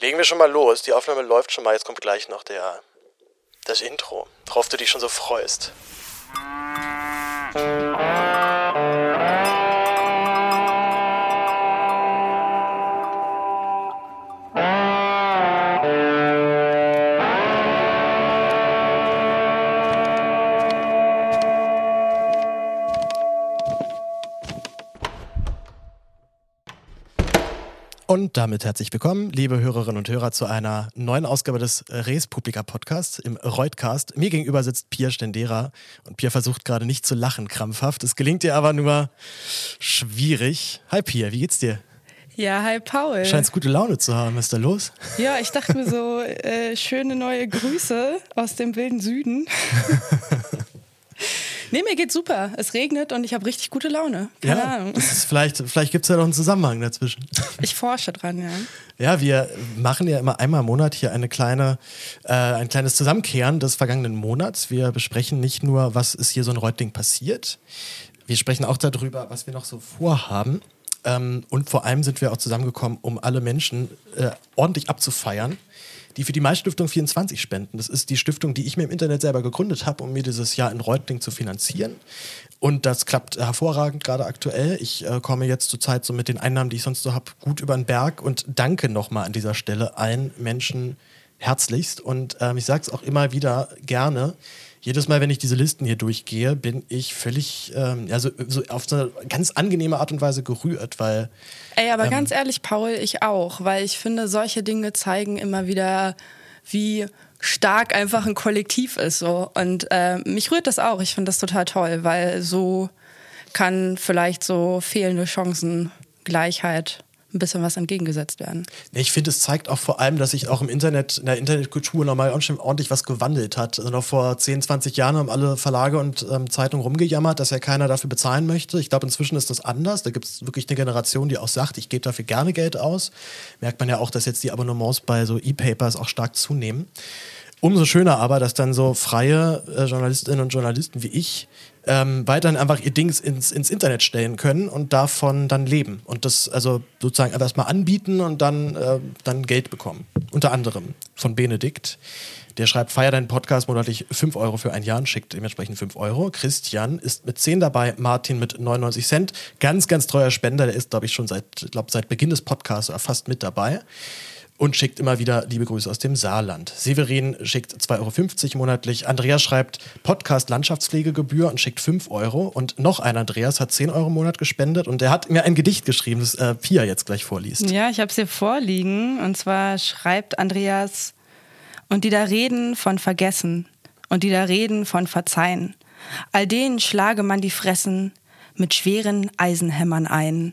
Legen wir schon mal los. Die Aufnahme läuft schon mal. Jetzt kommt gleich noch der, das Intro, worauf du dich schon so freust. Und damit herzlich willkommen, liebe Hörerinnen und Hörer, zu einer neuen Ausgabe des Res Publica Podcasts im Reutcast. Mir gegenüber sitzt Pia Stendera und Pia versucht gerade nicht zu lachen, krampfhaft. Es gelingt ihr aber nur schwierig. Hi Pia, wie geht's dir? Ja, hi Paul. Scheinst gute Laune zu haben. Was ist da los? Ja, ich dachte mir so, äh, schöne neue Grüße aus dem wilden Süden. Nee, mir geht's super. Es regnet und ich habe richtig gute Laune. Keine ja, Ahnung. vielleicht vielleicht gibt es ja noch einen Zusammenhang dazwischen. Ich forsche dran, ja. Ja, wir machen ja immer einmal im Monat hier eine kleine, äh, ein kleines Zusammenkehren des vergangenen Monats. Wir besprechen nicht nur, was ist hier so in Reutling passiert, wir sprechen auch darüber, was wir noch so vorhaben. Ähm, und vor allem sind wir auch zusammengekommen, um alle Menschen äh, ordentlich abzufeiern die für die Mai-Stiftung 24 spenden. Das ist die Stiftung, die ich mir im Internet selber gegründet habe, um mir dieses Jahr in Reutling zu finanzieren. Und das klappt hervorragend gerade aktuell. Ich äh, komme jetzt zurzeit so mit den Einnahmen, die ich sonst so habe, gut über den Berg und danke nochmal an dieser Stelle allen Menschen herzlichst. Und ähm, ich sage es auch immer wieder gerne jedes Mal, wenn ich diese Listen hier durchgehe, bin ich völlig, ähm, ja, so, auf so eine ganz angenehme Art und Weise gerührt, weil. Ey, aber ähm, ganz ehrlich, Paul, ich auch, weil ich finde, solche Dinge zeigen immer wieder, wie stark einfach ein Kollektiv ist. So. Und äh, mich rührt das auch. Ich finde das total toll, weil so kann vielleicht so fehlende Chancengleichheit ein bisschen was entgegengesetzt werden. Ich finde, es zeigt auch vor allem, dass sich auch im Internet, in der Internetkultur nochmal ordentlich was gewandelt hat. Also noch vor 10, 20 Jahren haben alle Verlage und ähm, Zeitungen rumgejammert, dass ja keiner dafür bezahlen möchte. Ich glaube, inzwischen ist das anders. Da gibt es wirklich eine Generation, die auch sagt, ich gebe dafür gerne Geld aus. Merkt man ja auch, dass jetzt die Abonnements bei so E-Papers auch stark zunehmen. Umso schöner aber, dass dann so freie äh, Journalistinnen und Journalisten wie ich ähm, weiterhin einfach ihr Dings ins, ins Internet stellen können und davon dann leben. Und das also sozusagen erstmal anbieten und dann, äh, dann Geld bekommen. Unter anderem von Benedikt. Der schreibt, feier deinen Podcast monatlich 5 Euro für ein Jahr und schickt dementsprechend 5 Euro. Christian ist mit 10 dabei, Martin mit 99 Cent. Ganz, ganz treuer Spender, der ist, glaube ich, schon seit, glaub, seit Beginn des Podcasts fast mit dabei und schickt immer wieder liebe Grüße aus dem Saarland. Severin schickt 2,50 Euro monatlich. Andreas schreibt Podcast Landschaftspflegegebühr und schickt 5 Euro. Und noch ein Andreas hat 10 Euro im Monat gespendet und der hat mir ein Gedicht geschrieben, das äh, Pia jetzt gleich vorliest. Ja, ich habe es hier vorliegen. Und zwar schreibt Andreas, und die da reden von Vergessen und die da reden von Verzeihen. All denen schlage man die Fressen mit schweren Eisenhämmern ein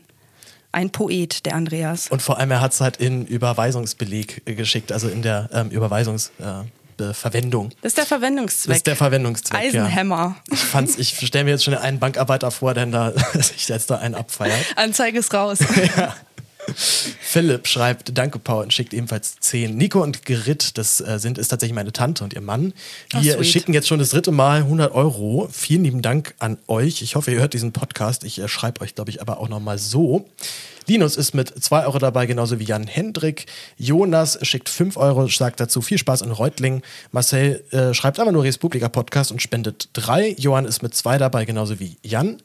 ein Poet, der Andreas. Und vor allem, er hat es halt in Überweisungsbeleg geschickt, also in der ähm, Überweisungs... Äh, Verwendung. Das ist der Verwendungszweck. Das ist der Verwendungszweck. Eisenhammer. Ja. Ich, fand's, ich stelle mir jetzt schon einen Bankarbeiter vor, der da sich jetzt da einen abfeiert. Anzeige ist raus. ja. Philipp schreibt, danke Paul und schickt ebenfalls 10. Nico und Gerit, das äh, sind, ist tatsächlich meine Tante und ihr Mann. Wir oh, schicken jetzt schon das dritte Mal 100 Euro. Vielen lieben Dank an euch. Ich hoffe, ihr hört diesen Podcast. Ich äh, schreibe euch, glaube ich, aber auch nochmal so. Linus ist mit 2 Euro dabei, genauso wie Jan Hendrik. Jonas schickt 5 Euro, sagt dazu viel Spaß in Reutling. Marcel äh, schreibt aber nur Respublika Podcast und spendet 3. Johann ist mit 2 dabei, genauso wie Jan.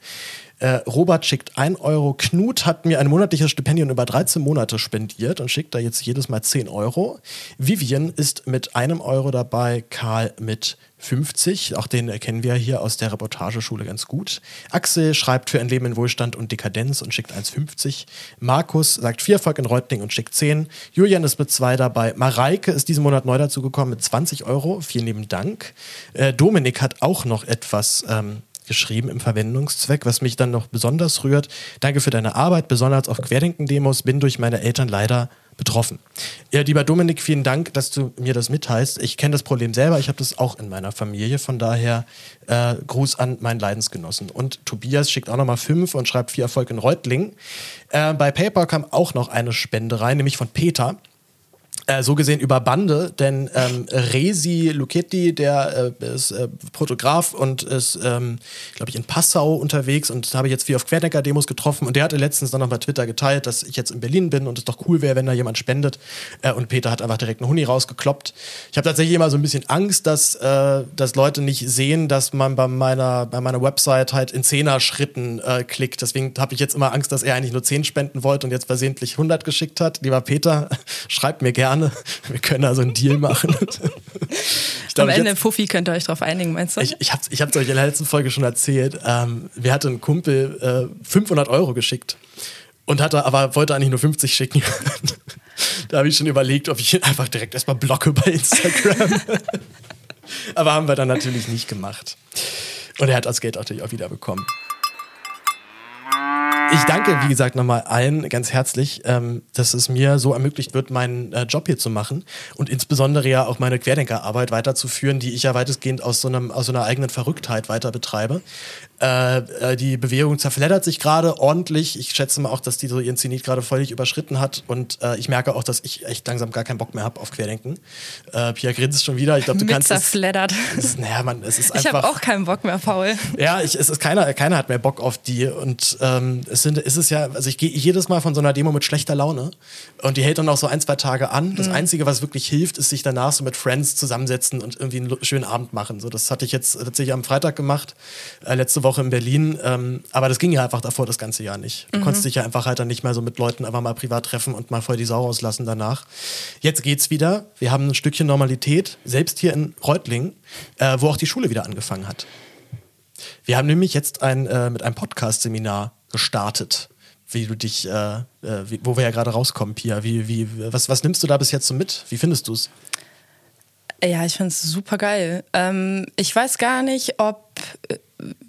Äh, Robert schickt 1 Euro. Knut hat mir ein monatliches Stipendium über 13 Monate spendiert und schickt da jetzt jedes Mal 10 Euro. Vivian ist mit einem Euro dabei, Karl mit 50. Auch den erkennen wir hier aus der Reportageschule ganz gut. Axel schreibt für ein Leben in Wohlstand und Dekadenz und schickt 1,50. Markus sagt vier Erfolg in Reutling und schickt 10. Julian ist mit 2 dabei. Mareike ist diesen Monat neu dazugekommen mit 20 Euro. Vielen lieben Dank. Äh, Dominik hat auch noch etwas ähm, geschrieben im Verwendungszweck, was mich dann noch besonders rührt. Danke für deine Arbeit, besonders auf Querdenken-Demos, bin durch meine Eltern leider betroffen. Ja, lieber Dominik, vielen Dank, dass du mir das mitteilst. Ich kenne das Problem selber, ich habe das auch in meiner Familie, von daher äh, Gruß an meinen Leidensgenossen. Und Tobias schickt auch nochmal fünf und schreibt viel Erfolg in Reutling. Äh, bei PayPal kam auch noch eine Spende rein, nämlich von Peter. Äh, so gesehen über Bande, denn ähm, Resi Luchetti, der äh, ist äh, Fotograf und ist, ähm, glaube ich, in Passau unterwegs und habe ich jetzt viel auf Querdenker-Demos getroffen und der hatte letztens dann noch bei Twitter geteilt, dass ich jetzt in Berlin bin und es doch cool wäre, wenn da jemand spendet. Äh, und Peter hat einfach direkt einen Huni rausgekloppt. Ich habe tatsächlich immer so ein bisschen Angst, dass, äh, dass Leute nicht sehen, dass man bei meiner, bei meiner Website halt in Zehner-Schritten klickt. Deswegen habe ich jetzt immer Angst, dass er eigentlich nur 10 spenden wollte und jetzt versehentlich 100 geschickt hat. Lieber Peter, schreibt mir gerne gerne. Wir können also einen Deal machen. Glaub, Am Ende, jetzt, Fuffi, könnt ihr euch drauf einigen, meinst du? Ich, ich habe es euch in der letzten Folge schon erzählt. Ähm, mir hatte ein Kumpel äh, 500 Euro geschickt und hatte aber wollte eigentlich nur 50 schicken. da habe ich schon überlegt, ob ich ihn einfach direkt erstmal blocke bei Instagram. aber haben wir dann natürlich nicht gemacht. Und er hat das Geld natürlich auch wieder bekommen. Ich danke, wie gesagt, nochmal allen ganz herzlich, ähm, dass es mir so ermöglicht wird, meinen äh, Job hier zu machen und insbesondere ja auch meine Querdenkerarbeit weiterzuführen, die ich ja weitestgehend aus so, einem, aus so einer eigenen Verrücktheit weiter betreibe. Äh, äh, die Bewegung zerfleddert sich gerade ordentlich. Ich schätze mal auch, dass die so ihren Zenit gerade völlig überschritten hat. Und äh, ich merke auch, dass ich echt langsam gar keinen Bock mehr habe auf Querdenken. Äh, Pia grinst schon wieder. Ich glaube, du Mit kannst zerfleddert. Es, naja, man, es ist einfach. Ich habe auch keinen Bock mehr, Paul. Ja, ich, es ist keiner, keiner hat mehr Bock auf die. Und ähm, es sind, ist es ja, also ich gehe jedes Mal von so einer Demo mit schlechter Laune. Und die hält dann auch so ein, zwei Tage an. Das mhm. Einzige, was wirklich hilft, ist sich danach so mit Friends zusammensetzen und irgendwie einen schönen Abend machen. So, das hatte ich jetzt tatsächlich am Freitag gemacht, äh, letzte Woche Woche in Berlin. Ähm, aber das ging ja einfach davor das ganze Jahr nicht. Du mhm. konntest dich ja einfach halt dann nicht mehr so mit Leuten einfach mal privat treffen und mal voll die Sau rauslassen danach. Jetzt geht's wieder. Wir haben ein Stückchen Normalität, selbst hier in Reutlingen, äh, wo auch die Schule wieder angefangen hat. Wir haben nämlich jetzt ein, äh, mit einem Podcast-Seminar gestartet wie du dich, äh, äh, wie, wo wir ja gerade rauskommen, Pia. Wie, wie, was, was nimmst du da bis jetzt so mit? Wie findest du es? Ja, ich finde es super geil. Ähm, ich weiß gar nicht, ob äh,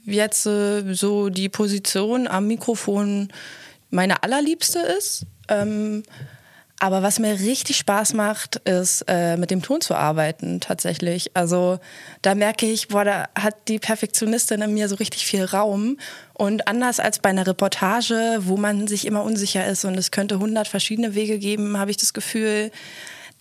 jetzt äh, so die Position am Mikrofon meine allerliebste ist. Ähm, aber was mir richtig Spaß macht, ist äh, mit dem Ton zu arbeiten tatsächlich. Also da merke ich, boah, da hat die Perfektionistin in mir so richtig viel Raum. Und anders als bei einer Reportage, wo man sich immer unsicher ist und es könnte hundert verschiedene Wege geben, habe ich das Gefühl,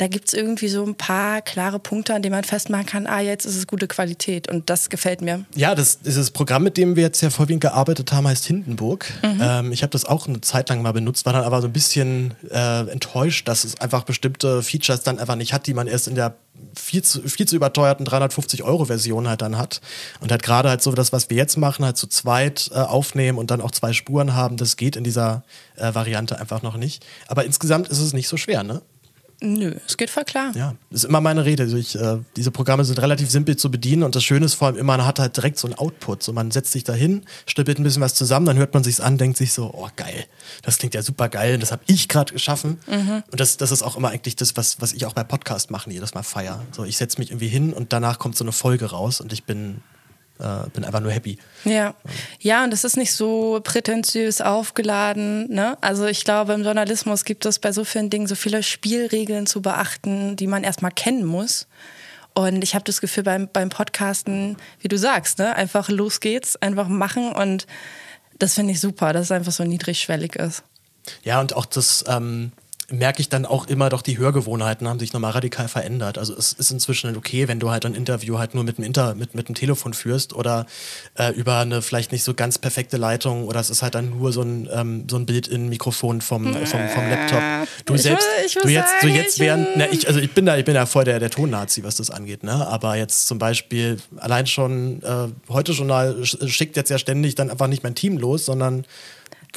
da gibt es irgendwie so ein paar klare Punkte, an denen man festmachen kann, ah, jetzt ist es gute Qualität und das gefällt mir. Ja, das, dieses Programm, mit dem wir jetzt ja vorwiegend gearbeitet haben, heißt Hindenburg. Mhm. Ähm, ich habe das auch eine Zeit lang mal benutzt, war dann aber so ein bisschen äh, enttäuscht, dass es einfach bestimmte Features dann einfach nicht hat, die man erst in der viel zu, viel zu überteuerten 350-Euro-Version halt dann hat. Und halt gerade halt so das, was wir jetzt machen, halt zu zweit äh, aufnehmen und dann auch zwei Spuren haben, das geht in dieser äh, Variante einfach noch nicht. Aber insgesamt ist es nicht so schwer, ne? Nö, es geht voll klar. Ja, das ist immer meine Rede. Also ich, äh, diese Programme sind relativ simpel zu bedienen und das Schöne ist vor allem immer, man hat halt direkt so einen Output. So, man setzt sich da hin, stippelt ein bisschen was zusammen, dann hört man sich's an, denkt sich so, oh geil, das klingt ja super geil, das habe ich gerade geschaffen. Mhm. Und das, das ist auch immer eigentlich das, was, was ich auch bei Podcast machen, jedes Mal feier. So, ich setze mich irgendwie hin und danach kommt so eine Folge raus und ich bin äh, bin einfach nur happy. Ja. ja, und es ist nicht so prätentiös aufgeladen. Ne? Also ich glaube, im Journalismus gibt es bei so vielen Dingen so viele Spielregeln zu beachten, die man erstmal kennen muss. Und ich habe das Gefühl beim, beim Podcasten, wie du sagst, ne? einfach los geht's, einfach machen. Und das finde ich super, dass es einfach so niedrigschwellig ist. Ja, und auch das, ähm, merke ich dann auch immer, doch die Hörgewohnheiten haben sich nochmal radikal verändert. Also es ist inzwischen okay, wenn du halt ein Interview halt nur mit dem, Inter mit, mit dem Telefon führst oder äh, über eine vielleicht nicht so ganz perfekte Leitung oder es ist halt dann nur so ein, ähm, so ein Bild in Mikrofon vom, vom, vom Laptop. Du ich selbst, will, du jetzt, du jetzt während, na, ich, also ich bin da, ich bin da voll der, der Ton-Nazi, was das angeht, ne? Aber jetzt zum Beispiel allein schon äh, heute Journal schickt jetzt ja ständig dann einfach nicht mein Team los, sondern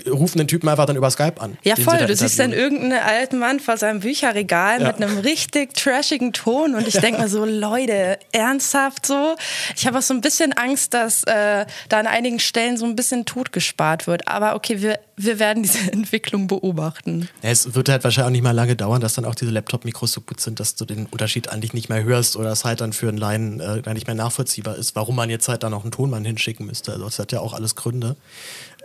rufen den Typen einfach dann über Skype an. Ja, voll. Du siehst dann irgendeinen alten Mann vor seinem Bücherregal ja. mit einem richtig trashigen Ton und ich denke mir so, Leute, ernsthaft so? Ich habe auch so ein bisschen Angst, dass äh, da an einigen Stellen so ein bisschen tot gespart wird. Aber okay, wir, wir werden diese Entwicklung beobachten. Ja, es wird halt wahrscheinlich auch nicht mal lange dauern, dass dann auch diese Laptop-Mikros so gut sind, dass du den Unterschied eigentlich nicht mehr hörst oder es halt dann für einen Laien äh, nicht mehr nachvollziehbar ist, warum man jetzt halt dann auch einen Tonmann hinschicken müsste. Also das hat ja auch alles Gründe.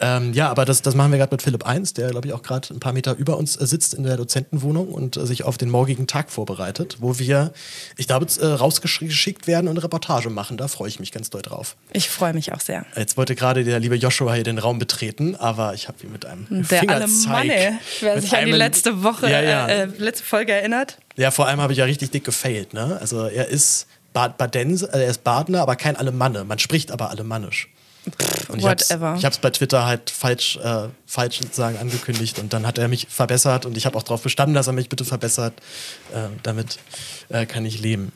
Ähm, ja, aber das, das machen wir gerade mit Philipp 1, der, glaube ich, auch gerade ein paar Meter über uns äh, sitzt in der Dozentenwohnung und äh, sich auf den morgigen Tag vorbereitet, wo wir, ich glaube, äh, rausgeschickt werden und eine Reportage machen. Da freue ich mich ganz doll drauf. Ich freue mich auch sehr. Jetzt wollte gerade der liebe Joshua hier den Raum betreten, aber ich habe ihn mit einem der Fingerzeig. Manne, wer sich an die letzte Woche, ja, ja. Äh, letzte Folge erinnert. Ja, vor allem habe ich ja richtig dick gefailt. Ne? Also er ist Bad Badense, also er ist Badner, aber kein Alemanne. Man spricht aber alemannisch. Und Whatever. ich habe es bei Twitter halt falsch, äh, falsch sozusagen angekündigt und dann hat er mich verbessert und ich habe auch darauf bestanden, dass er mich bitte verbessert. Äh, damit äh, kann ich leben.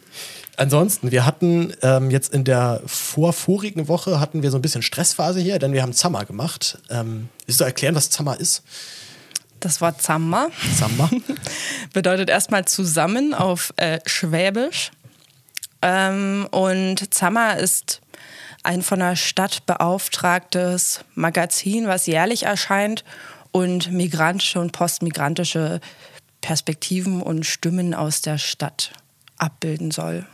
Ansonsten, wir hatten ähm, jetzt in der vorvorigen Woche hatten wir so ein bisschen Stressphase hier, denn wir haben Zammer gemacht. Ähm, willst du erklären, was Zammer ist? Das Wort Zammer. Zammer. bedeutet erstmal zusammen auf äh, Schwäbisch. Ähm, und Zammer ist ein von der Stadt beauftragtes Magazin, was jährlich erscheint und migrantische und postmigrantische Perspektiven und Stimmen aus der Stadt abbilden soll.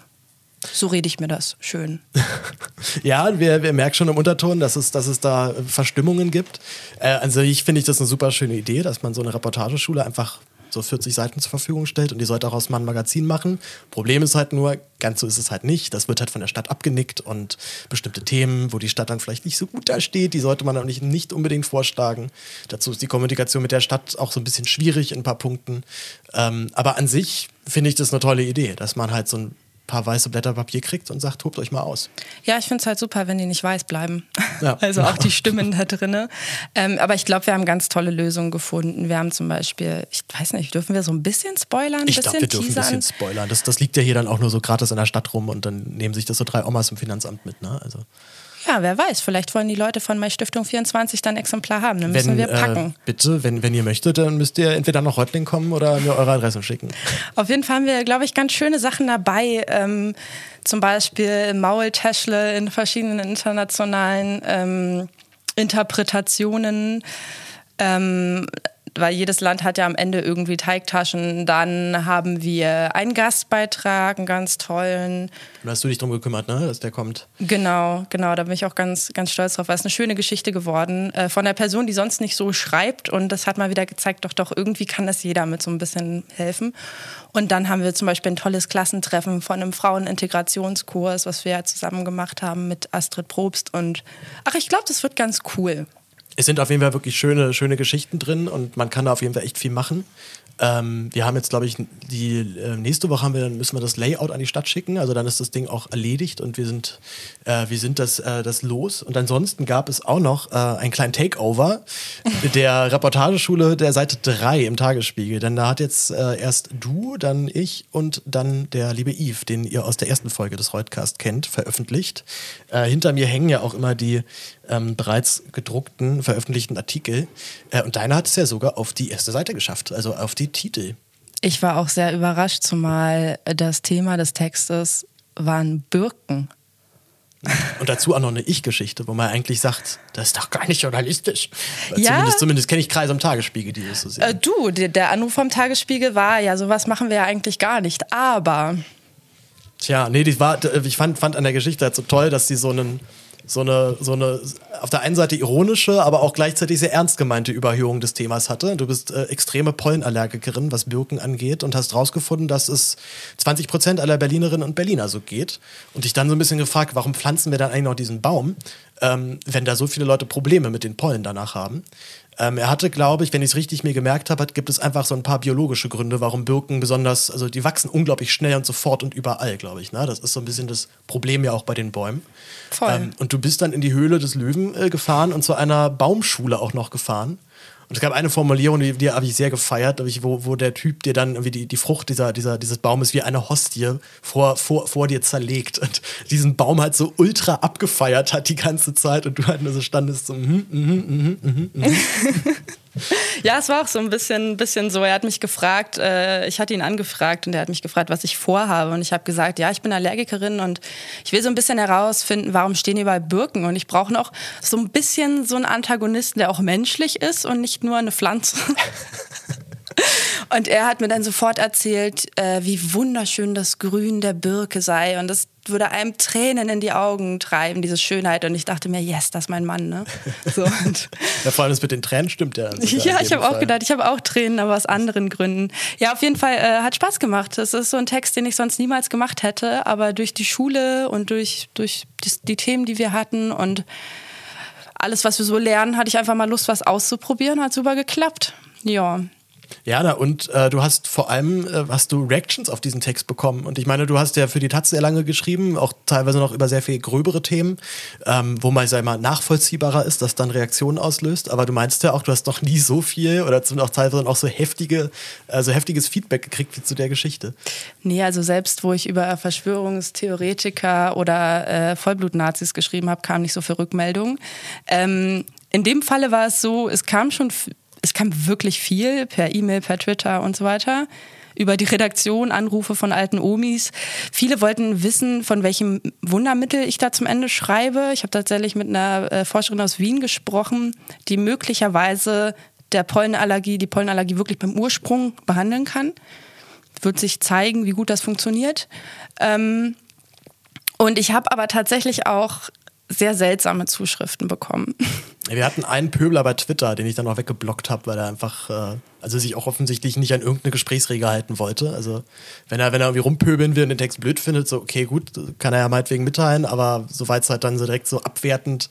So rede ich mir das schön. ja, wir, wir merken schon im Unterton, dass es, dass es da Verstimmungen gibt. Äh, also ich finde ich das eine super schöne Idee, dass man so eine Reportageschule einfach so 40 Seiten zur Verfügung stellt und die sollte daraus mal ein Magazin machen. Problem ist halt nur, ganz so ist es halt nicht. Das wird halt von der Stadt abgenickt und bestimmte Themen, wo die Stadt dann vielleicht nicht so gut dasteht, die sollte man auch nicht, nicht unbedingt vorschlagen. Dazu ist die Kommunikation mit der Stadt auch so ein bisschen schwierig in ein paar Punkten. Ähm, aber an sich finde ich das eine tolle Idee, dass man halt so ein paar weiße Blätter Papier kriegt und sagt, tobt euch mal aus. Ja, ich finde es halt super, wenn die nicht weiß bleiben. Ja. Also auch die Stimmen da drin. Ähm, aber ich glaube, wir haben ganz tolle Lösungen gefunden. Wir haben zum Beispiel, ich weiß nicht, dürfen wir so ein bisschen spoilern? Ich glaube, wir dürfen teasern? ein bisschen spoilern. Das, das liegt ja hier dann auch nur so gratis in der Stadt rum und dann nehmen sich das so drei Omas im Finanzamt mit. Ne? Also. Ja, wer weiß, vielleicht wollen die Leute von My Stiftung 24 dann ein Exemplar haben. Dann müssen wenn, wir packen. Äh, bitte, wenn, wenn ihr möchtet, dann müsst ihr entweder nach Reutling kommen oder mir eure Adresse schicken. Auf jeden Fall haben wir, glaube ich, ganz schöne Sachen dabei. Ähm, zum Beispiel Maultäschle in verschiedenen internationalen ähm, Interpretationen. Ähm, weil jedes Land hat ja am Ende irgendwie Teigtaschen. Dann haben wir einen Gastbeitrag, einen ganz tollen. Da hast du dich drum gekümmert, ne, dass der kommt. Genau, genau. Da bin ich auch ganz, ganz stolz drauf. Weil es eine schöne Geschichte geworden äh, von der Person, die sonst nicht so schreibt. Und das hat mal wieder gezeigt, doch, doch, irgendwie kann das jeder mit so ein bisschen helfen. Und dann haben wir zum Beispiel ein tolles Klassentreffen von einem Frauenintegrationskurs, was wir ja zusammen gemacht haben mit Astrid Probst. Und ach, ich glaube, das wird ganz cool es sind auf jeden Fall wirklich schöne, schöne Geschichten drin und man kann da auf jeden Fall echt viel machen. Ähm, wir haben jetzt, glaube ich, die äh, nächste Woche haben wir, dann müssen wir das Layout an die Stadt schicken. Also dann ist das Ding auch erledigt und wir sind, äh, wir sind das, äh, das los. Und ansonsten gab es auch noch äh, einen kleinen Takeover der Reportageschule der Seite 3 im Tagesspiegel. Denn da hat jetzt äh, erst du, dann ich und dann der liebe Yves, den ihr aus der ersten Folge des Reutcast kennt, veröffentlicht. Äh, hinter mir hängen ja auch immer die ähm, bereits gedruckten, veröffentlichten Artikel. und deiner hat es ja sogar auf die erste Seite geschafft, also auf die Titel. Ich war auch sehr überrascht, zumal das Thema des Textes waren Birken. Und dazu auch noch eine Ich-Geschichte, wo man eigentlich sagt, das ist doch gar nicht journalistisch. Ja. Zumindest, zumindest kenne ich Kreise am Tagesspiegel, die das so sehen. Äh, du, der, der Anruf vom Tagesspiegel war, ja, sowas machen wir ja eigentlich gar nicht. Aber. Tja, nee, die war, ich fand, fand an der Geschichte halt so toll, dass sie so einen so eine, so eine auf der einen Seite ironische, aber auch gleichzeitig sehr ernst gemeinte Überhöhung des Themas hatte. Du bist äh, extreme Pollenallergikerin, was Birken angeht, und hast rausgefunden, dass es 20 Prozent aller Berlinerinnen und Berliner so geht. Und dich dann so ein bisschen gefragt, warum pflanzen wir dann eigentlich noch diesen Baum, ähm, wenn da so viele Leute Probleme mit den Pollen danach haben. Ähm, er hatte, glaube ich, wenn ich es richtig mir gemerkt habe, gibt es einfach so ein paar biologische Gründe, warum Birken besonders, also die wachsen unglaublich schnell und sofort und überall, glaube ich. Ne? Das ist so ein bisschen das Problem ja auch bei den Bäumen. Voll. Ähm, und du bist dann in die Höhle des Löwen äh, gefahren und zu einer Baumschule auch noch gefahren. Und es gab eine Formulierung, die, die habe ich sehr gefeiert, wo, wo der Typ dir dann irgendwie die, die Frucht dieser, dieser, dieses Baumes wie eine Hostie vor, vor, vor dir zerlegt und diesen Baum halt so ultra abgefeiert hat die ganze Zeit und du halt nur so standest so, mhm, mhm, mhm, mhm, mhm. Ja, es war auch so ein bisschen, bisschen so. Er hat mich gefragt, äh, ich hatte ihn angefragt und er hat mich gefragt, was ich vorhabe. Und ich habe gesagt, ja, ich bin Allergikerin und ich will so ein bisschen herausfinden, warum stehen hier überall Birken. Und ich brauche noch so ein bisschen so einen Antagonisten, der auch menschlich ist und nicht nur eine Pflanze. Und er hat mir dann sofort erzählt, äh, wie wunderschön das Grün der Birke sei. Und das würde einem Tränen in die Augen treiben, diese Schönheit. Und ich dachte mir, yes, das ist mein Mann. Ne? So, ja, vor allem das mit den Tränen stimmt ja. Ja, ich habe auch gedacht, ich habe auch Tränen, aber aus anderen Gründen. Ja, auf jeden Fall äh, hat Spaß gemacht. Das ist so ein Text, den ich sonst niemals gemacht hätte. Aber durch die Schule und durch, durch die, die Themen, die wir hatten und alles, was wir so lernen, hatte ich einfach mal Lust, was auszuprobieren. Hat super geklappt. Ja. Ja, und äh, du hast vor allem äh, hast du Reactions auf diesen Text bekommen. Und ich meine, du hast ja für die Taz sehr lange geschrieben, auch teilweise noch über sehr viel gröbere Themen, ähm, wo man, sag mal, nachvollziehbarer ist, dass dann Reaktionen auslöst. Aber du meinst ja auch, du hast noch nie so viel oder auch teilweise auch so heftige, also heftiges Feedback gekriegt wie zu der Geschichte. Nee, also selbst wo ich über Verschwörungstheoretiker oder äh, Vollblut-Nazis geschrieben habe, kam nicht so viel Rückmeldung. Ähm, in dem Falle war es so, es kam schon es kam wirklich viel per E-Mail, per Twitter und so weiter über die Redaktion, Anrufe von alten Omis. Viele wollten wissen, von welchem Wundermittel ich da zum Ende schreibe. Ich habe tatsächlich mit einer äh, Forscherin aus Wien gesprochen, die möglicherweise der Pollenallergie, die Pollenallergie wirklich beim Ursprung behandeln kann. Wird sich zeigen, wie gut das funktioniert. Ähm, und ich habe aber tatsächlich auch sehr seltsame Zuschriften bekommen. Wir hatten einen Pöbler bei Twitter, den ich dann auch weggeblockt habe, weil er einfach äh, also sich auch offensichtlich nicht an irgendeine Gesprächsregel halten wollte. Also wenn er, wenn er irgendwie rumpöbeln will und den Text blöd findet, so okay, gut, kann er ja meinetwegen mitteilen, aber soweit es halt dann so direkt so abwertend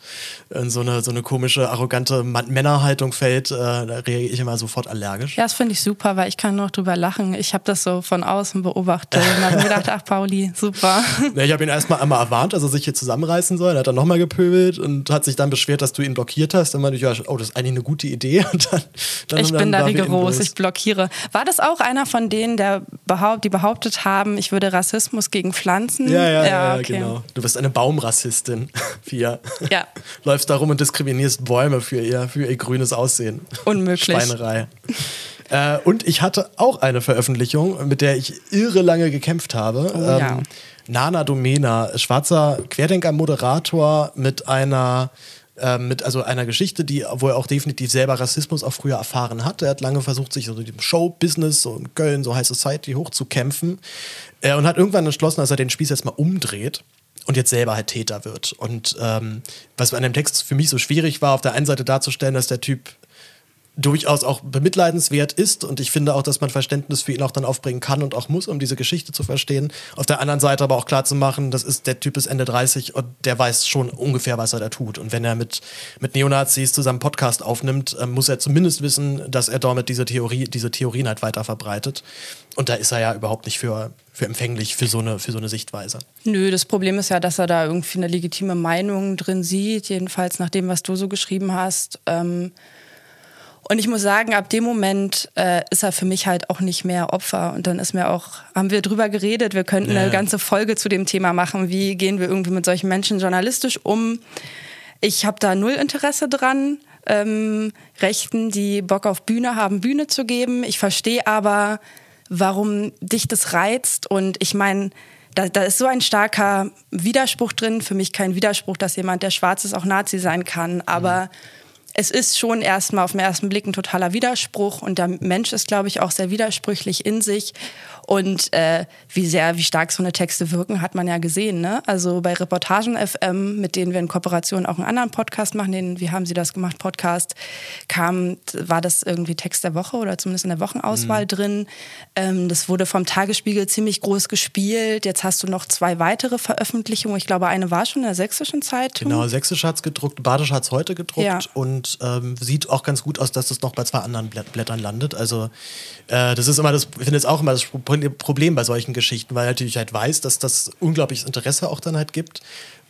in so eine, so eine komische, arrogante Männerhaltung fällt, äh, da reagiere ich immer sofort allergisch. Ja, das finde ich super, weil ich kann noch drüber lachen. Ich habe das so von außen beobachtet und habe mir gedacht, ach Pauli, super. Ja, ich habe ihn erstmal einmal erwarnt, dass er sich hier zusammenreißen soll. Er hat dann nochmal gepöbelt und hat sich dann beschwert, dass du ihn blockiert hast. Dann meinte ich, ja, oh, das ist eigentlich eine gute Idee. Dann, dann, ich bin da rigoros ich blockiere. War das auch einer von denen, der behaupt, die behauptet haben, ich würde Rassismus gegen Pflanzen? Ja, ja, ja, okay. genau. Du bist eine Baumrassistin, Fia. Ja. Läufst da rum und diskriminierst Bäume für ihr, für ihr grünes Aussehen. Unmöglich. Schweinerei. äh, und ich hatte auch eine Veröffentlichung, mit der ich irre lange gekämpft habe. Oh, ähm, ja. Nana Domena, schwarzer Querdenker-Moderator mit einer ähm, mit also einer Geschichte, die, wo er auch definitiv selber Rassismus auch früher erfahren hat. Er hat lange versucht, sich so dem Show-Business so in Köln, so High Society hochzukämpfen äh, und hat irgendwann entschlossen, dass er den Spieß jetzt mal umdreht und jetzt selber halt Täter wird. Und ähm, was an dem Text für mich so schwierig war, auf der einen Seite darzustellen, dass der Typ durchaus auch bemitleidenswert ist und ich finde auch, dass man Verständnis für ihn auch dann aufbringen kann und auch muss, um diese Geschichte zu verstehen. Auf der anderen Seite aber auch klar zu machen, das ist der Typ ist Ende 30 und der weiß schon ungefähr, was er da tut. Und wenn er mit, mit Neonazis zusammen Podcast aufnimmt, äh, muss er zumindest wissen, dass er damit diese Theorie, diese Theorien halt weiter verbreitet. Und da ist er ja überhaupt nicht für, für empfänglich für so, eine, für so eine Sichtweise. Nö, das Problem ist ja, dass er da irgendwie eine legitime Meinung drin sieht, jedenfalls nach dem, was du so geschrieben hast. Ähm und ich muss sagen, ab dem Moment äh, ist er für mich halt auch nicht mehr Opfer. Und dann ist mir auch, haben wir drüber geredet, wir könnten ja. eine ganze Folge zu dem Thema machen, wie gehen wir irgendwie mit solchen Menschen journalistisch um. Ich habe da null Interesse dran, ähm, Rechten, die Bock auf Bühne haben, Bühne zu geben. Ich verstehe aber, warum dich das reizt. Und ich meine, da, da ist so ein starker Widerspruch drin. Für mich kein Widerspruch, dass jemand, der schwarz ist, auch Nazi sein kann. Aber mhm es ist schon erstmal auf den ersten Blick ein totaler Widerspruch und der Mensch ist, glaube ich, auch sehr widersprüchlich in sich. Und äh, wie sehr, wie stark so eine Texte wirken, hat man ja gesehen. Ne? Also bei Reportagen FM, mit denen wir in Kooperation auch einen anderen Podcast machen, den Wie haben Sie das gemacht? Podcast, kam, war das irgendwie Text der Woche oder zumindest in der Wochenauswahl mhm. drin. Ähm, das wurde vom Tagesspiegel ziemlich groß gespielt. Jetzt hast du noch zwei weitere Veröffentlichungen. Ich glaube, eine war schon in der sächsischen Zeitung. Genau, sächsisch hat es gedruckt, badisch hat es heute gedruckt ja. und ähm, sieht auch ganz gut aus, dass es noch bei zwei anderen Blättern landet. Also äh, das ist immer das, ich finde jetzt auch immer das Problem bei solchen Geschichten, weil natürlich halt weiß, dass das unglaubliches Interesse auch dann halt gibt.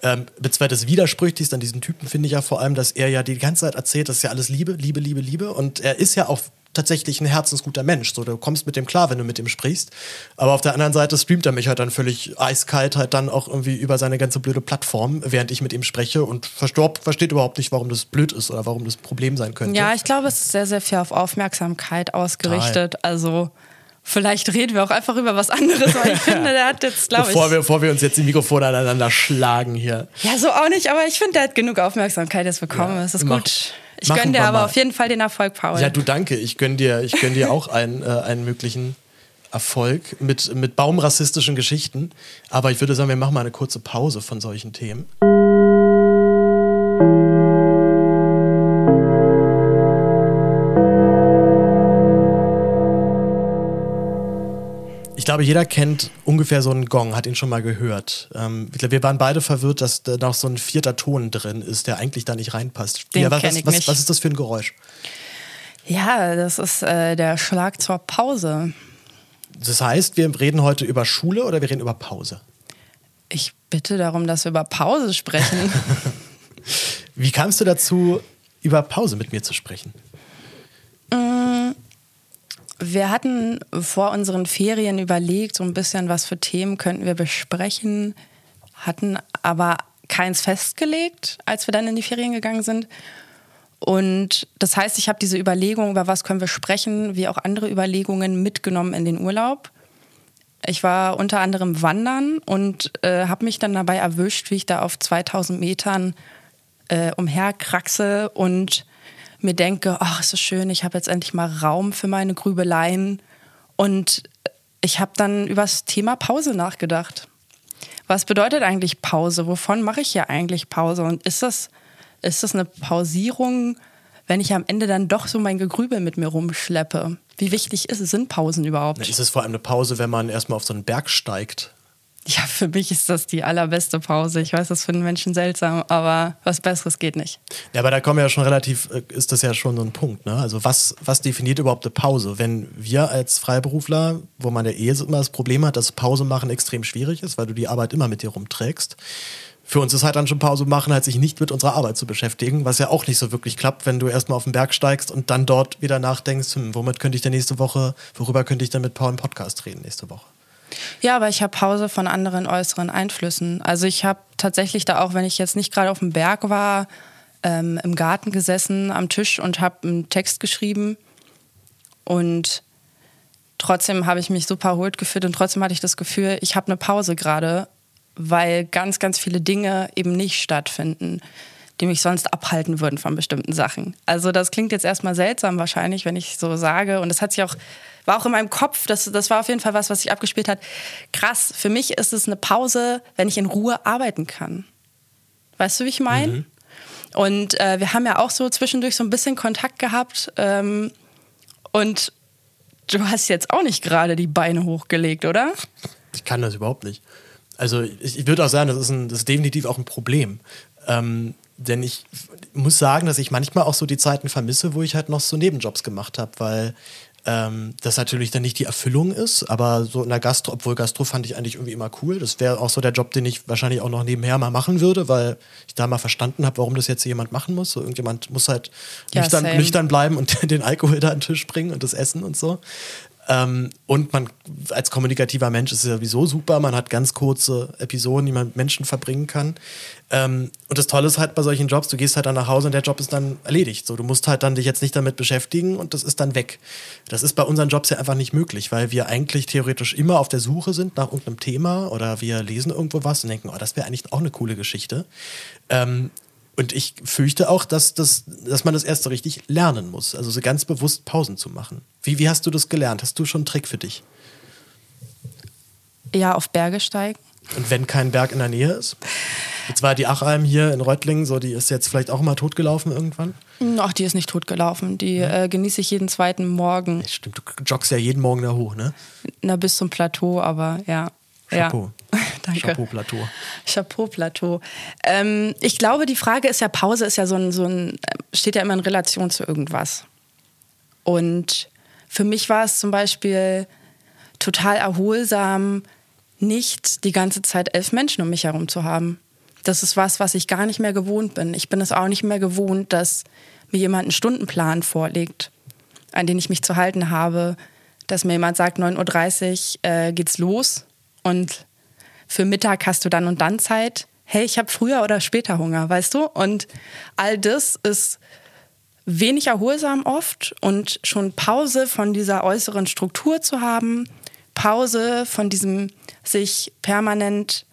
Ähm, das Widersprüchlichste an diesen Typen finde ich ja vor allem, dass er ja die ganze Zeit erzählt, das ist ja alles Liebe, Liebe, Liebe, Liebe. Und er ist ja auch tatsächlich ein herzensguter Mensch. So, du kommst mit dem klar, wenn du mit ihm sprichst. Aber auf der anderen Seite streamt er mich halt dann völlig eiskalt halt dann auch irgendwie über seine ganze blöde Plattform, während ich mit ihm spreche und verstorb, versteht überhaupt nicht, warum das blöd ist oder warum das ein Problem sein könnte. Ja, ich glaube, es ist sehr, sehr viel auf Aufmerksamkeit ausgerichtet. Total. Also Vielleicht reden wir auch einfach über was anderes, weil ich finde, der hat jetzt, glaube ich. Wir, bevor wir uns jetzt die Mikrofone aneinander schlagen hier. Ja, so auch nicht, aber ich finde, der hat genug Aufmerksamkeit jetzt bekommen. Ja, das ist mach, gut. Ich gönne dir aber mal. auf jeden Fall den Erfolg, Paul. Ja, du danke. Ich gönne dir, ich gönn dir auch einen, äh, einen möglichen Erfolg mit, mit baumrassistischen Geschichten. Aber ich würde sagen, wir machen mal eine kurze Pause von solchen Themen. Glaube, jeder kennt ungefähr so einen Gong, hat ihn schon mal gehört. Ähm, ich glaube, wir waren beide verwirrt, dass da noch so ein vierter Ton drin ist, der eigentlich da nicht reinpasst. Den ja, was, was, was, was ist das für ein Geräusch? Ja, das ist äh, der Schlag zur Pause. Das heißt, wir reden heute über Schule oder wir reden über Pause? Ich bitte darum, dass wir über Pause sprechen. Wie kamst du dazu, über Pause mit mir zu sprechen? Mm, wir hatten vor unseren Ferien überlegt, so ein bisschen, was für Themen könnten wir besprechen, hatten aber keins festgelegt, als wir dann in die Ferien gegangen sind. Und das heißt, ich habe diese Überlegung, über was können wir sprechen, wie auch andere Überlegungen mitgenommen in den Urlaub. Ich war unter anderem wandern und äh, habe mich dann dabei erwischt, wie ich da auf 2000 Metern äh, umherkraxe und mir denke, ach, ist so schön, ich habe jetzt endlich mal Raum für meine Grübeleien. Und ich habe dann über das Thema Pause nachgedacht. Was bedeutet eigentlich Pause? Wovon mache ich hier eigentlich Pause? Und ist das, ist das eine Pausierung, wenn ich am Ende dann doch so mein Gegrübel mit mir rumschleppe? Wie wichtig ist es, sind Pausen überhaupt? Ist es vor allem eine Pause, wenn man erstmal auf so einen Berg steigt? Ja, für mich ist das die allerbeste Pause. Ich weiß, das finden Menschen seltsam, aber was Besseres geht nicht. Ja, aber da kommen ja schon relativ, äh, ist das ja schon so ein Punkt. Ne? Also was, was definiert überhaupt eine Pause? Wenn wir als Freiberufler, wo man ja eh immer das Problem hat, dass Pause machen extrem schwierig ist, weil du die Arbeit immer mit dir rumträgst. Für uns ist halt dann schon Pause machen, halt sich nicht mit unserer Arbeit zu beschäftigen, was ja auch nicht so wirklich klappt, wenn du erstmal auf den Berg steigst und dann dort wieder nachdenkst, hm, womit könnte ich denn nächste Woche, worüber könnte ich denn mit Paul im Podcast reden nächste Woche? Ja, aber ich habe Pause von anderen äußeren Einflüssen. Also ich habe tatsächlich da auch, wenn ich jetzt nicht gerade auf dem Berg war, ähm, im Garten gesessen am Tisch und habe einen Text geschrieben. Und trotzdem habe ich mich super erholt gefühlt und trotzdem hatte ich das Gefühl, ich habe eine Pause gerade, weil ganz, ganz viele Dinge eben nicht stattfinden, die mich sonst abhalten würden von bestimmten Sachen. Also das klingt jetzt erstmal seltsam wahrscheinlich, wenn ich so sage. Und das hat sich auch war auch in meinem Kopf, das, das war auf jeden Fall was, was sich abgespielt hat. Krass, für mich ist es eine Pause, wenn ich in Ruhe arbeiten kann. Weißt du, wie ich meine? Mhm. Und äh, wir haben ja auch so zwischendurch so ein bisschen Kontakt gehabt. Ähm, und du hast jetzt auch nicht gerade die Beine hochgelegt, oder? Ich kann das überhaupt nicht. Also ich, ich würde auch sagen, das ist, ein, das ist definitiv auch ein Problem. Ähm, denn ich muss sagen, dass ich manchmal auch so die Zeiten vermisse, wo ich halt noch so Nebenjobs gemacht habe, weil ähm, das natürlich dann nicht die Erfüllung ist, aber so in der Gastro, obwohl Gastro fand ich eigentlich irgendwie immer cool. Das wäre auch so der Job, den ich wahrscheinlich auch noch nebenher mal machen würde, weil ich da mal verstanden habe, warum das jetzt jemand machen muss. So irgendjemand muss halt ja, nüchtern, nüchtern, bleiben und den Alkohol da an den Tisch bringen und das Essen und so. Ähm, und man als kommunikativer Mensch ist sowieso super. Man hat ganz kurze Episoden, die man mit Menschen verbringen kann. Ähm, und das Tolle ist halt bei solchen Jobs, du gehst halt dann nach Hause und der Job ist dann erledigt. So, du musst halt dann dich jetzt nicht damit beschäftigen und das ist dann weg. Das ist bei unseren Jobs ja einfach nicht möglich, weil wir eigentlich theoretisch immer auf der Suche sind nach irgendeinem Thema oder wir lesen irgendwo was und denken, oh, das wäre eigentlich auch eine coole Geschichte. Ähm, und ich fürchte auch, dass, das, dass man das erst so richtig lernen muss. Also so ganz bewusst Pausen zu machen. Wie, wie hast du das gelernt? Hast du schon einen Trick für dich? Ja, auf Berge steigen. Und wenn kein Berg in der Nähe ist? Jetzt war die Achalm hier in Reutlingen, so, die ist jetzt vielleicht auch mal totgelaufen irgendwann? Ach, die ist nicht totgelaufen. Die ja. äh, genieße ich jeden zweiten Morgen. Stimmt, du joggst ja jeden Morgen da hoch, ne? Na, bis zum Plateau, aber ja. Chapeau. Ja. Danke. Chapeau-Plateau. Chapeau-Plateau. Ähm, ich glaube, die Frage ist ja, Pause ist ja so ein, so ein, steht ja immer in Relation zu irgendwas. Und für mich war es zum Beispiel total erholsam, nicht die ganze Zeit elf Menschen um mich herum zu haben. Das ist was, was ich gar nicht mehr gewohnt bin. Ich bin es auch nicht mehr gewohnt, dass mir jemand einen Stundenplan vorlegt, an den ich mich zu halten habe, dass mir jemand sagt, 9.30 Uhr äh, geht's los und für Mittag hast du dann und dann Zeit. Hey, ich habe früher oder später Hunger, weißt du? Und all das ist wenig erholsam oft und schon Pause von dieser äußeren Struktur zu haben, Pause von diesem sich permanent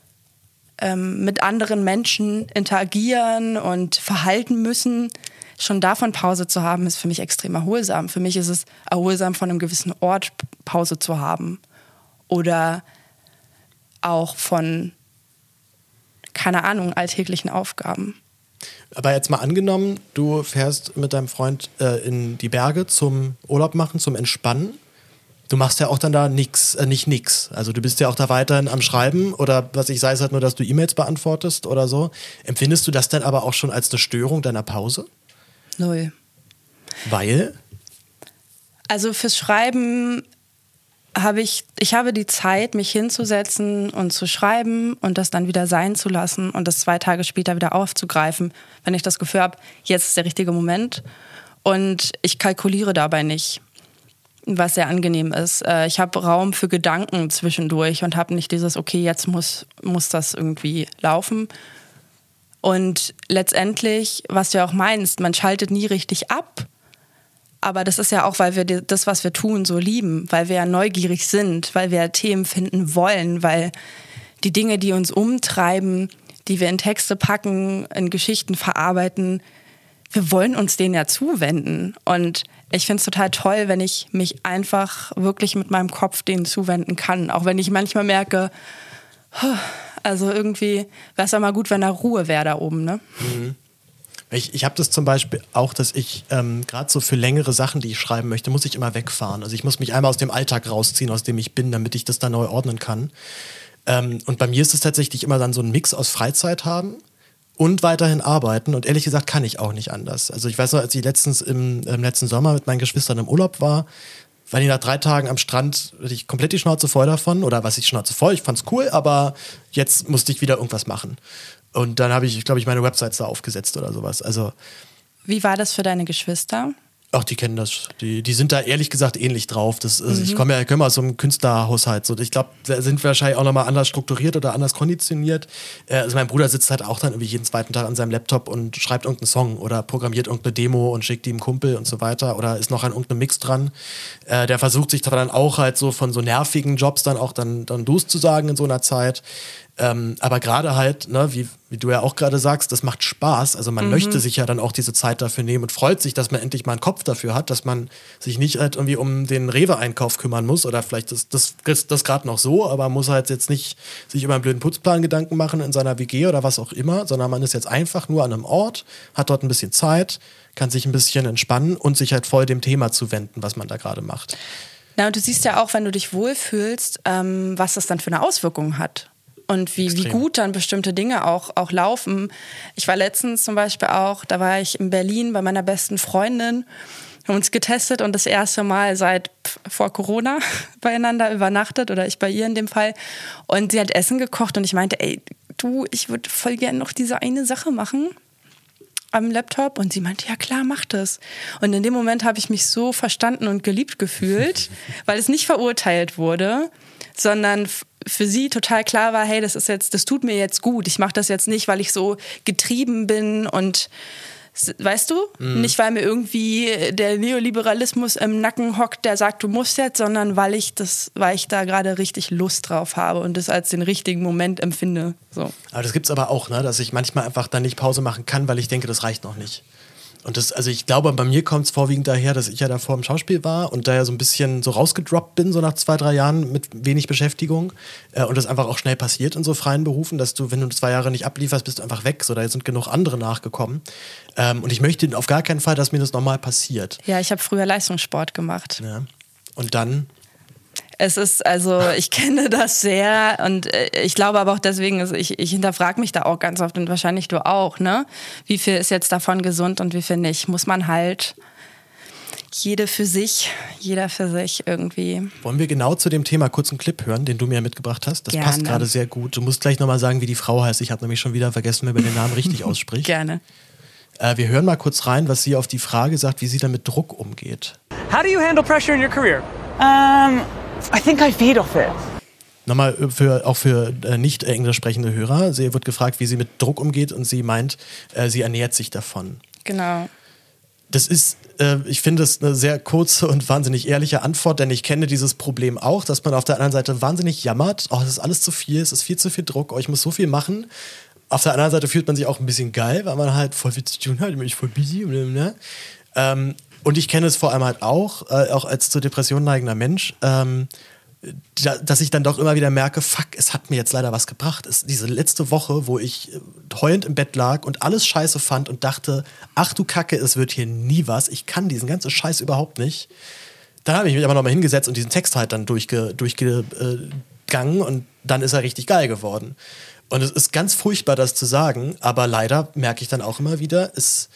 ähm, mit anderen Menschen interagieren und verhalten müssen, schon davon Pause zu haben, ist für mich extrem erholsam. Für mich ist es erholsam, von einem gewissen Ort Pause zu haben. Oder auch von, keine Ahnung, alltäglichen Aufgaben. Aber jetzt mal angenommen, du fährst mit deinem Freund äh, in die Berge zum Urlaub machen, zum Entspannen. Du machst ja auch dann da nichts, äh, nicht nix. Also du bist ja auch da weiterhin am Schreiben oder was ich sei es halt nur, dass du E-Mails beantwortest oder so. Empfindest du das dann aber auch schon als eine Störung deiner Pause? Null. Weil? Also fürs Schreiben habe ich, ich habe die Zeit, mich hinzusetzen und zu schreiben und das dann wieder sein zu lassen und das zwei Tage später wieder aufzugreifen, wenn ich das Gefühl habe, jetzt ist der richtige Moment. Und ich kalkuliere dabei nicht, was sehr angenehm ist. Äh, ich habe Raum für Gedanken zwischendurch und habe nicht dieses, okay, jetzt muss, muss das irgendwie laufen. Und letztendlich, was du ja auch meinst, man schaltet nie richtig ab aber das ist ja auch, weil wir das, was wir tun, so lieben, weil wir ja neugierig sind, weil wir Themen finden wollen, weil die Dinge, die uns umtreiben, die wir in Texte packen, in Geschichten verarbeiten, wir wollen uns denen ja zuwenden. Und ich finde es total toll, wenn ich mich einfach wirklich mit meinem Kopf denen zuwenden kann. Auch wenn ich manchmal merke, also irgendwie wäre es ja mal gut, wenn da Ruhe wäre da oben. Ne? Mhm. Ich, ich habe das zum Beispiel auch, dass ich ähm, gerade so für längere Sachen, die ich schreiben möchte, muss ich immer wegfahren. Also ich muss mich einmal aus dem Alltag rausziehen, aus dem ich bin, damit ich das da neu ordnen kann. Ähm, und bei mir ist es tatsächlich immer dann so ein Mix aus Freizeit haben und weiterhin arbeiten. Und ehrlich gesagt kann ich auch nicht anders. Also ich weiß noch, als ich letztens im, im letzten Sommer mit meinen Geschwistern im Urlaub war, weil ich nach drei Tagen am Strand hatte ich komplett die Schnauze voll davon. Oder was ich Schnauze voll, ich fand's cool, aber jetzt musste ich wieder irgendwas machen. Und dann habe ich, glaube ich, meine Websites da aufgesetzt oder sowas. Also. Wie war das für deine Geschwister? Ach, die kennen das. Die, die sind da ehrlich gesagt ähnlich drauf. Das, also mhm. Ich komme ja, komm aus so einem Künstlerhaushalt. So, ich glaube, da sind wir wahrscheinlich auch nochmal anders strukturiert oder anders konditioniert. Äh, also mein Bruder sitzt halt auch dann irgendwie jeden zweiten Tag an seinem Laptop und schreibt irgendeinen Song oder programmiert irgendeine Demo und schickt die ihm Kumpel und so weiter oder ist noch an irgendeinem Mix dran. Äh, der versucht sich dann auch halt so von so nervigen Jobs dann auch dann, dann Dus zu sagen in so einer Zeit. Ähm, aber gerade halt, ne, wie, wie du ja auch gerade sagst, das macht Spaß. Also man mhm. möchte sich ja dann auch diese Zeit dafür nehmen und freut sich, dass man endlich mal einen Kopf dafür hat, dass man sich nicht halt irgendwie um den Rewe-Einkauf kümmern muss oder vielleicht das, das, das, gerade noch so, aber muss halt jetzt nicht sich über einen blöden Putzplan Gedanken machen in seiner WG oder was auch immer, sondern man ist jetzt einfach nur an einem Ort, hat dort ein bisschen Zeit, kann sich ein bisschen entspannen und sich halt voll dem Thema zuwenden, was man da gerade macht. Na, und du siehst ja auch, wenn du dich wohlfühlst, ähm, was das dann für eine Auswirkung hat und wie, wie gut dann bestimmte Dinge auch, auch laufen. Ich war letztens zum Beispiel auch, da war ich in Berlin bei meiner besten Freundin, haben uns getestet und das erste Mal seit vor Corona beieinander übernachtet oder ich bei ihr in dem Fall. Und sie hat Essen gekocht und ich meinte, ey, du, ich würde voll gerne noch diese eine Sache machen am Laptop und sie meinte, ja klar, mach das. Und in dem Moment habe ich mich so verstanden und geliebt gefühlt, weil es nicht verurteilt wurde, sondern für sie total klar war, hey, das ist jetzt, das tut mir jetzt gut. Ich mache das jetzt nicht, weil ich so getrieben bin und weißt du, mhm. nicht weil mir irgendwie der Neoliberalismus im Nacken hockt, der sagt, du musst jetzt, sondern weil ich das, weil ich da gerade richtig Lust drauf habe und das als den richtigen Moment empfinde. So. Aber das gibt es aber auch, ne, dass ich manchmal einfach dann nicht Pause machen kann, weil ich denke, das reicht noch nicht. Und das, also ich glaube, bei mir kommt es vorwiegend daher, dass ich ja davor im Schauspiel war und da ja so ein bisschen so rausgedroppt bin, so nach zwei, drei Jahren mit wenig Beschäftigung. Äh, und das einfach auch schnell passiert in so freien Berufen, dass du, wenn du zwei Jahre nicht ablieferst, bist du einfach weg. So, da sind genug andere nachgekommen. Ähm, und ich möchte auf gar keinen Fall, dass mir das nochmal passiert. Ja, ich habe früher Leistungssport gemacht. Ja. Und dann es ist, also ich kenne das sehr und äh, ich glaube aber auch deswegen, also ich, ich hinterfrage mich da auch ganz oft und wahrscheinlich du auch, ne? Wie viel ist jetzt davon gesund und wie viel nicht? Muss man halt jede für sich, jeder für sich irgendwie. Wollen wir genau zu dem Thema kurz einen Clip hören, den du mir mitgebracht hast? Das Gerne. passt gerade sehr gut. Du musst gleich nochmal sagen, wie die Frau heißt. Ich habe nämlich schon wieder vergessen, wer den Namen richtig ausspricht. Gerne. Äh, wir hören mal kurz rein, was sie auf die Frage sagt, wie sie damit Druck umgeht. How do you handle pressure in your career? Um I think I feed off it. Nochmal für, auch für äh, nicht englisch sprechende Hörer. Sie wird gefragt, wie sie mit Druck umgeht und sie meint, äh, sie ernährt sich davon. Genau. Das ist, äh, ich finde es eine sehr kurze und wahnsinnig ehrliche Antwort, denn ich kenne dieses Problem auch, dass man auf der anderen Seite wahnsinnig jammert. Oh, es ist alles zu viel, es ist viel zu viel Druck, oh, ich muss so viel machen. Auf der anderen Seite fühlt man sich auch ein bisschen geil, weil man halt voll viel zu tun hat, ich bin voll busy. Ne? Ähm, und ich kenne es vor allem halt auch, äh, auch als zu Depressionen neigender Mensch, ähm, da, dass ich dann doch immer wieder merke, fuck, es hat mir jetzt leider was gebracht. Es, diese letzte Woche, wo ich äh, heulend im Bett lag und alles scheiße fand und dachte, ach du Kacke, es wird hier nie was, ich kann diesen ganzen Scheiß überhaupt nicht. Dann habe ich mich aber nochmal hingesetzt und diesen Text halt dann durchge, durchgegangen und dann ist er richtig geil geworden. Und es ist ganz furchtbar, das zu sagen, aber leider merke ich dann auch immer wieder, es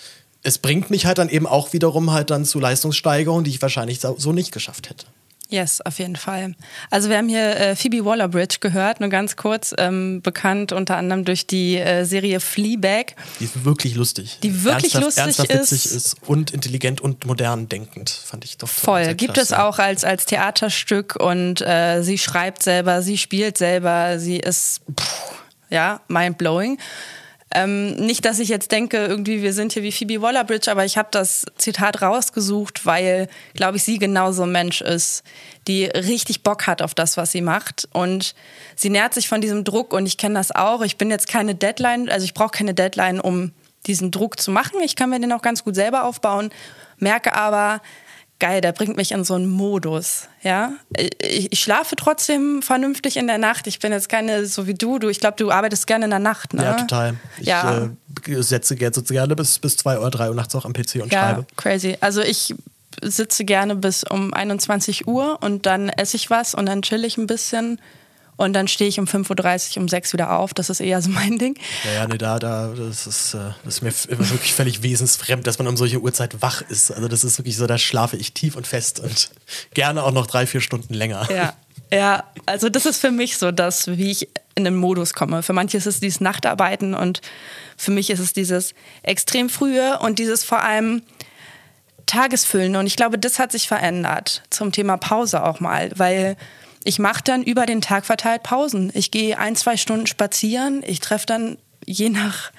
es bringt mich halt dann eben auch wiederum halt dann zu Leistungssteigerungen, die ich wahrscheinlich so nicht geschafft hätte. Yes, auf jeden Fall. Also wir haben hier äh, Phoebe Waller-Bridge gehört, nur ganz kurz, ähm, bekannt unter anderem durch die äh, Serie Fleabag. Die ist wirklich lustig. Die wirklich ernsthaft, lustig ernsthaft ist. witzig ist und intelligent und modern denkend, fand ich doch. Voll. Gibt es auch als, als Theaterstück und äh, sie schreibt selber, sie spielt selber, sie ist, pff, ja, mind-blowing. Ähm, nicht, dass ich jetzt denke, irgendwie wir sind hier wie Phoebe Waller-Bridge, aber ich habe das Zitat rausgesucht, weil, glaube ich, sie genauso ein Mensch ist, die richtig Bock hat auf das, was sie macht. Und sie nährt sich von diesem Druck und ich kenne das auch. Ich bin jetzt keine Deadline, also ich brauche keine Deadline, um diesen Druck zu machen. Ich kann mir den auch ganz gut selber aufbauen, merke aber, geil, der bringt mich in so einen Modus. Ja, ich, ich, schlafe trotzdem vernünftig in der Nacht. Ich bin jetzt keine so wie du. Du, ich glaube, du arbeitest gerne in der Nacht. Ne? Ja, total. Ich ja. äh, setze jetzt gerne bis bis zwei oder drei Uhr nachts auch am PC und ja, schreibe. Crazy. Also ich sitze gerne bis um 21 Uhr und dann esse ich was und dann chill ich ein bisschen und dann stehe ich um 5.30 Uhr um 6 wieder auf. Das ist eher so mein Ding. Ja, ja, nee, da, da, das ist, äh, das ist mir wirklich völlig wesensfremd, dass man um solche Uhrzeit wach ist. Also das ist wirklich so, da schlafe ich tief und fest und gerne auch noch drei, vier Stunden länger. Ja, ja, also das ist für mich so das, wie ich in den Modus komme. Für manche ist es dieses Nachtarbeiten und für mich ist es dieses extrem frühe und dieses vor allem Tagesfüllen. Und ich glaube, das hat sich verändert zum Thema Pause auch mal, weil ich mache dann über den Tag verteilt Pausen. Ich gehe ein, zwei Stunden spazieren. Ich treffe dann, je nach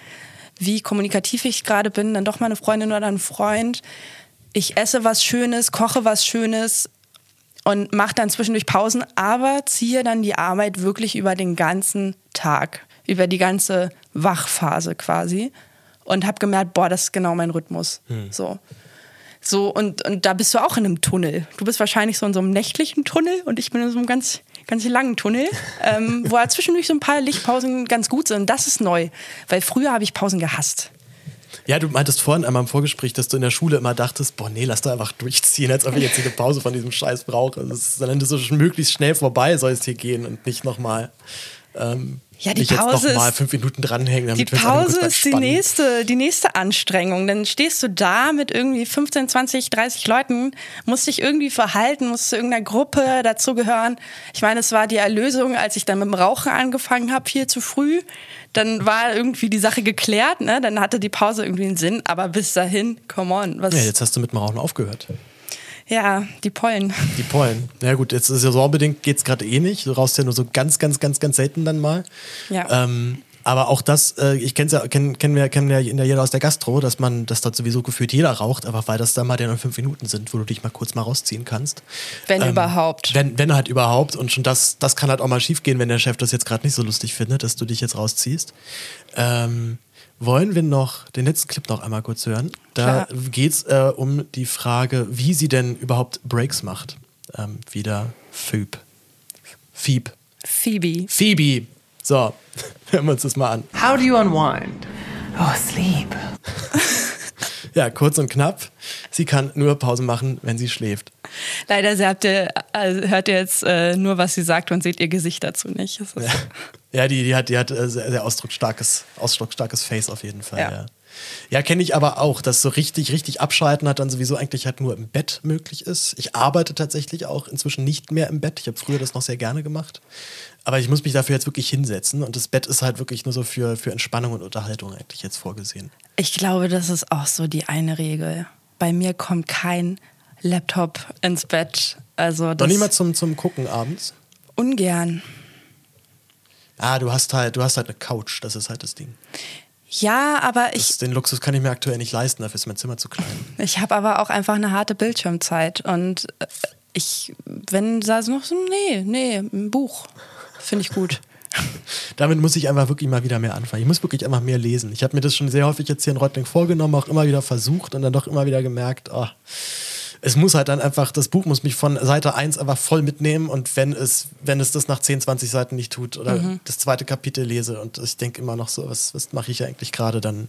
wie kommunikativ ich gerade bin, dann doch mal eine Freundin oder einen Freund. Ich esse was Schönes, koche was Schönes und mache dann zwischendurch Pausen, aber ziehe dann die Arbeit wirklich über den ganzen Tag, über die ganze Wachphase quasi und habe gemerkt, boah, das ist genau mein Rhythmus. Hm. So. So, und, und da bist du auch in einem Tunnel. Du bist wahrscheinlich so in so einem nächtlichen Tunnel und ich bin in so einem ganz, ganz langen Tunnel, ähm, wo zwischendurch so ein paar Lichtpausen ganz gut sind. Das ist neu, weil früher habe ich Pausen gehasst. Ja, du meintest vorhin einmal im Vorgespräch, dass du in der Schule immer dachtest, boah, nee, lass doch einfach durchziehen, als ob ich jetzt eine Pause von diesem Scheiß brauche. Das ist dann so möglichst schnell vorbei soll es hier gehen und nicht nochmal ähm, ja, die Pause jetzt noch mal fünf Minuten dranhängen. Damit die Pause ist die nächste, die nächste Anstrengung. Dann stehst du da mit irgendwie 15, 20, 30 Leuten, musst dich irgendwie verhalten, musst zu irgendeiner Gruppe dazugehören. Ich meine, es war die Erlösung, als ich dann mit dem Rauchen angefangen habe, viel zu früh. Dann war irgendwie die Sache geklärt, ne? Dann hatte die Pause irgendwie einen Sinn. Aber bis dahin, come on. Was ja, jetzt hast du mit dem Rauchen aufgehört. Ja, die Pollen. Die Pollen. Na ja, gut, jetzt saisonbedingt geht es gerade eh nicht. Du rauchst ja nur so ganz, ganz, ganz, ganz selten dann mal. Ja. Ähm, aber auch das, äh, ich kenne ja, kennen kenn wir, kennen ja jeder aus der Gastro, dass man, dass dort sowieso gefühlt jeder raucht, aber weil das dann mal nur fünf Minuten sind, wo du dich mal kurz mal rausziehen kannst. Wenn ähm, überhaupt. Wenn, wenn halt überhaupt. Und schon das, das kann halt auch mal schief gehen, wenn der Chef das jetzt gerade nicht so lustig findet, dass du dich jetzt rausziehst. Ähm, wollen wir noch den letzten Clip noch einmal kurz hören? Da geht es äh, um die Frage, wie sie denn überhaupt Breaks macht. Ähm, wieder Phoebe. Phoebe. Phoebe. Phoebe. So, hören wir uns das mal an. How do you unwind? Oh, sleep. ja, kurz und knapp. Sie kann nur Pause machen, wenn sie schläft. Leider habt ihr, also hört ihr jetzt äh, nur, was sie sagt und seht ihr Gesicht dazu nicht. Ja. ja, die, die hat, die hat äh, sehr, sehr ausdrucksstarkes, ausdrucksstarkes Face auf jeden Fall. Ja, ja. Ja kenne ich aber auch, dass so richtig, richtig abschalten hat dann sowieso eigentlich halt nur im Bett möglich ist. Ich arbeite tatsächlich auch inzwischen nicht mehr im Bett. Ich habe früher das noch sehr gerne gemacht. Aber ich muss mich dafür jetzt wirklich hinsetzen und das Bett ist halt wirklich nur so für, für Entspannung und Unterhaltung eigentlich jetzt vorgesehen. Ich glaube, das ist auch so die eine Regel. Bei mir kommt kein Laptop ins Bett. Also Doch nicht mal zum, zum Gucken abends? Ungern. Ah, du hast halt, du hast halt eine Couch, das ist halt das Ding. Ja, aber ich. Das, den Luxus kann ich mir aktuell nicht leisten, dafür ist mein Zimmer zu klein. Ich habe aber auch einfach eine harte Bildschirmzeit und äh, ich, wenn da noch so, nee, nee, ein Buch. Finde ich gut. Damit muss ich einfach wirklich mal wieder mehr anfangen. Ich muss wirklich einfach mehr lesen. Ich habe mir das schon sehr häufig jetzt hier in Reutling vorgenommen, auch immer wieder versucht und dann doch immer wieder gemerkt, oh, es muss halt dann einfach, das Buch muss mich von Seite 1 einfach voll mitnehmen und wenn es, wenn es das nach 10, 20 Seiten nicht tut oder mhm. das zweite Kapitel lese und ich denke immer noch so, was, was mache ich eigentlich gerade, dann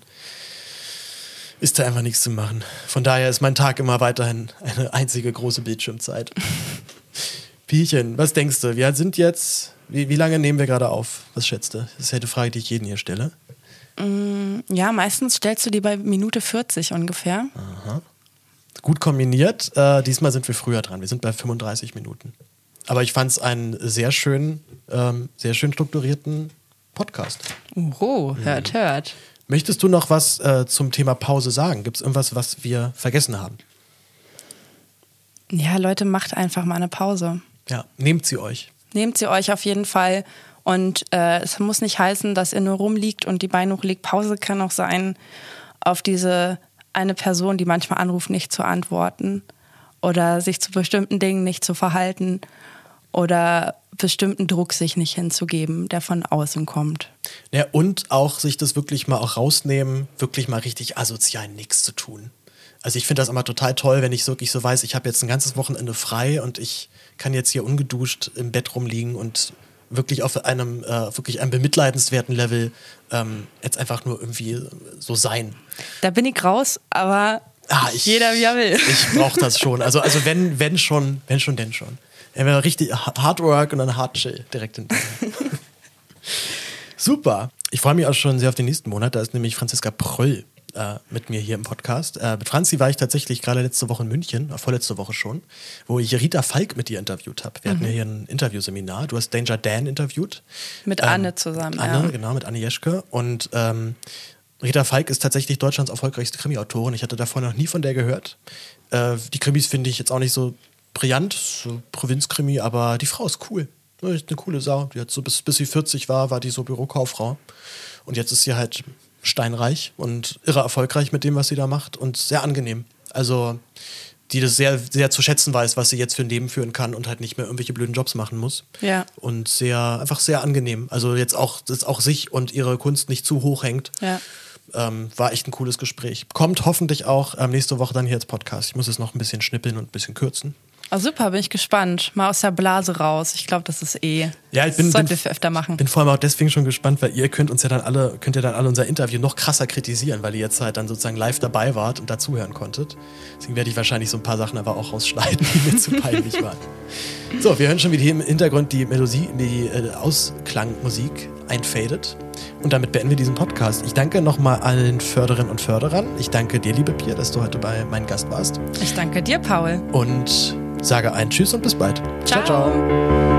ist da einfach nichts zu machen. Von daher ist mein Tag immer weiterhin eine einzige große Bildschirmzeit. Piechen, was denkst du? Wir sind jetzt, wie, wie lange nehmen wir gerade auf? Was schätzt du? Das ist ja die Frage, die ich jeden hier stelle. Mm, ja, meistens stellst du die bei Minute 40 ungefähr. Aha. Gut kombiniert. Äh, diesmal sind wir früher dran. Wir sind bei 35 Minuten. Aber ich fand es einen sehr schön, ähm, sehr schön strukturierten Podcast. Oho, hört, hört. Möchtest du noch was äh, zum Thema Pause sagen? Gibt es irgendwas, was wir vergessen haben? Ja, Leute, macht einfach mal eine Pause. Ja, nehmt sie euch. Nehmt sie euch auf jeden Fall. Und äh, es muss nicht heißen, dass ihr nur rumliegt und die Beine hochlegt. Pause kann auch sein, auf diese eine Person, die manchmal anruft, nicht zu antworten oder sich zu bestimmten Dingen nicht zu verhalten oder bestimmten Druck sich nicht hinzugeben, der von außen kommt. Ja, und auch sich das wirklich mal auch rausnehmen, wirklich mal richtig asozial nichts zu tun. Also ich finde das immer total toll, wenn ich wirklich so weiß, ich habe jetzt ein ganzes Wochenende frei und ich kann jetzt hier ungeduscht im Bett rumliegen und wirklich auf einem äh, wirklich einem bemitleidenswerten Level ähm, jetzt einfach nur irgendwie so sein. Da bin ich raus, aber ah, ich, jeder wie er will. Ich brauche das schon. Also, also wenn, wenn schon, wenn schon, denn schon. Ja, richtig Hard Work und dann Hard Chill direkt in Super. Ich freue mich auch schon sehr auf den nächsten Monat. Da ist nämlich Franziska Pröll äh, mit mir hier im Podcast. Äh, mit Franzi war ich tatsächlich gerade letzte Woche in München, äh, vorletzte Woche schon, wo ich Rita Falk mit dir interviewt habe. Wir mhm. hatten ja hier ein Interviewseminar. Du hast Danger Dan interviewt. Mit ähm, Anne zusammen. Anne, ja. genau, mit Anne Jeschke. Und ähm, Rita Falk ist tatsächlich Deutschlands erfolgreichste Krimi-Autorin. Ich hatte davor noch nie von der gehört. Äh, die Krimis finde ich jetzt auch nicht so brillant, so Provinzkrimi, aber die Frau ist cool. Ist eine coole Sau. Die hat so bis, bis sie 40 war, war die so Bürokauffrau. Und jetzt ist sie halt steinreich und irre erfolgreich mit dem, was sie da macht und sehr angenehm. Also, die das sehr, sehr zu schätzen weiß, was sie jetzt für ein Leben führen kann und halt nicht mehr irgendwelche blöden Jobs machen muss. Ja. Und sehr, einfach sehr angenehm. Also jetzt auch, dass auch sich und ihre Kunst nicht zu hoch hängt. Ja. Ähm, war echt ein cooles Gespräch. Kommt hoffentlich auch ähm, nächste Woche dann hier als Podcast. Ich muss es noch ein bisschen schnippeln und ein bisschen kürzen. Oh, super, bin ich gespannt. Mal aus der Blase raus. Ich glaube, das ist eh. Ja, ich bin, das sollten bin, wir öfter machen. bin vor allem auch deswegen schon gespannt, weil ihr könnt uns ja dann alle, könnt ihr dann alle unser Interview noch krasser kritisieren, weil ihr jetzt halt dann sozusagen live dabei wart und dazuhören konntet. Deswegen werde ich wahrscheinlich so ein paar Sachen aber auch rausschneiden, die mir zu peinlich waren. So, wir hören schon, wie hier im Hintergrund die Melodie, die äh, Ausklangmusik einfadet. Und damit beenden wir diesen Podcast. Ich danke nochmal allen Förderinnen und Förderern. Ich danke dir, liebe Pia, dass du heute bei meinem Gast warst. Ich danke dir, Paul. Und sage ein Tschüss und bis bald. ciao. ciao. ciao.